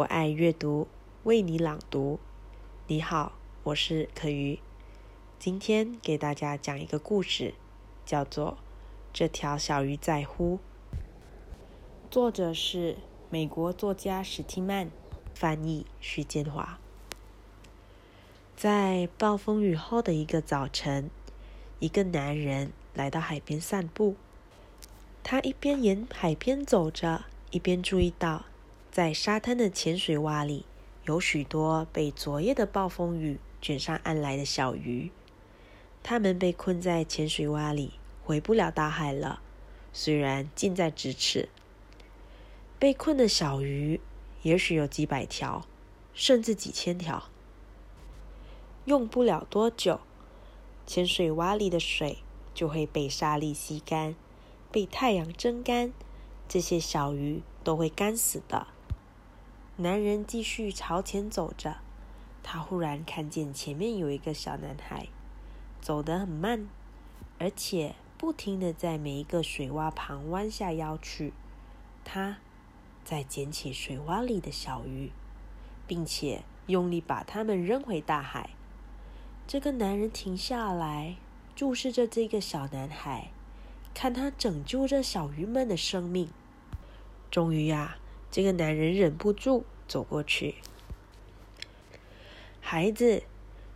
我爱阅读，为你朗读。你好，我是可瑜，今天给大家讲一个故事，叫做《这条小鱼在乎》。作者是美国作家史蒂曼，翻译徐建华。在暴风雨后的一个早晨，一个男人来到海边散步。他一边沿海边走着，一边注意到，在沙滩的浅水洼里，有许多被昨夜的暴风雨卷上岸来的小鱼。它们被困在浅水洼里，回不了大海了。虽然近在咫尺，被困的小鱼也许有几百条，甚至几千条。用不了多久，浅水洼里的水就会被沙粒吸干，被太阳蒸干，这些小鱼都会干死的。男人继续朝前走着，他忽然看见前面有一个小男孩，走得很慢，而且不停的在每一个水洼旁弯下腰去。他在捡起水洼里的小鱼，并且用力把它们扔回大海。这个男人停下来，注视着这个小男孩，看他拯救着小鱼们的生命。终于呀，这个男人忍不住走过去。孩子，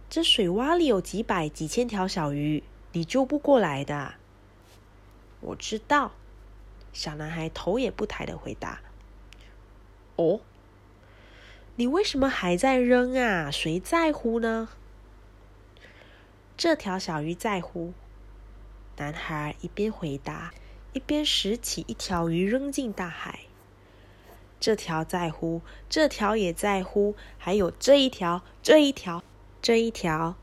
这水洼里有几百、几千条小鱼，你救不过来的。我知道，小男孩头也不抬的回答。哦，你为什么还在扔啊？谁在乎呢？这条小鱼在乎。男孩一边回答，一边拾起一条鱼扔进大海。这条在乎，这条也在乎，还有这一条，这一条，这一条，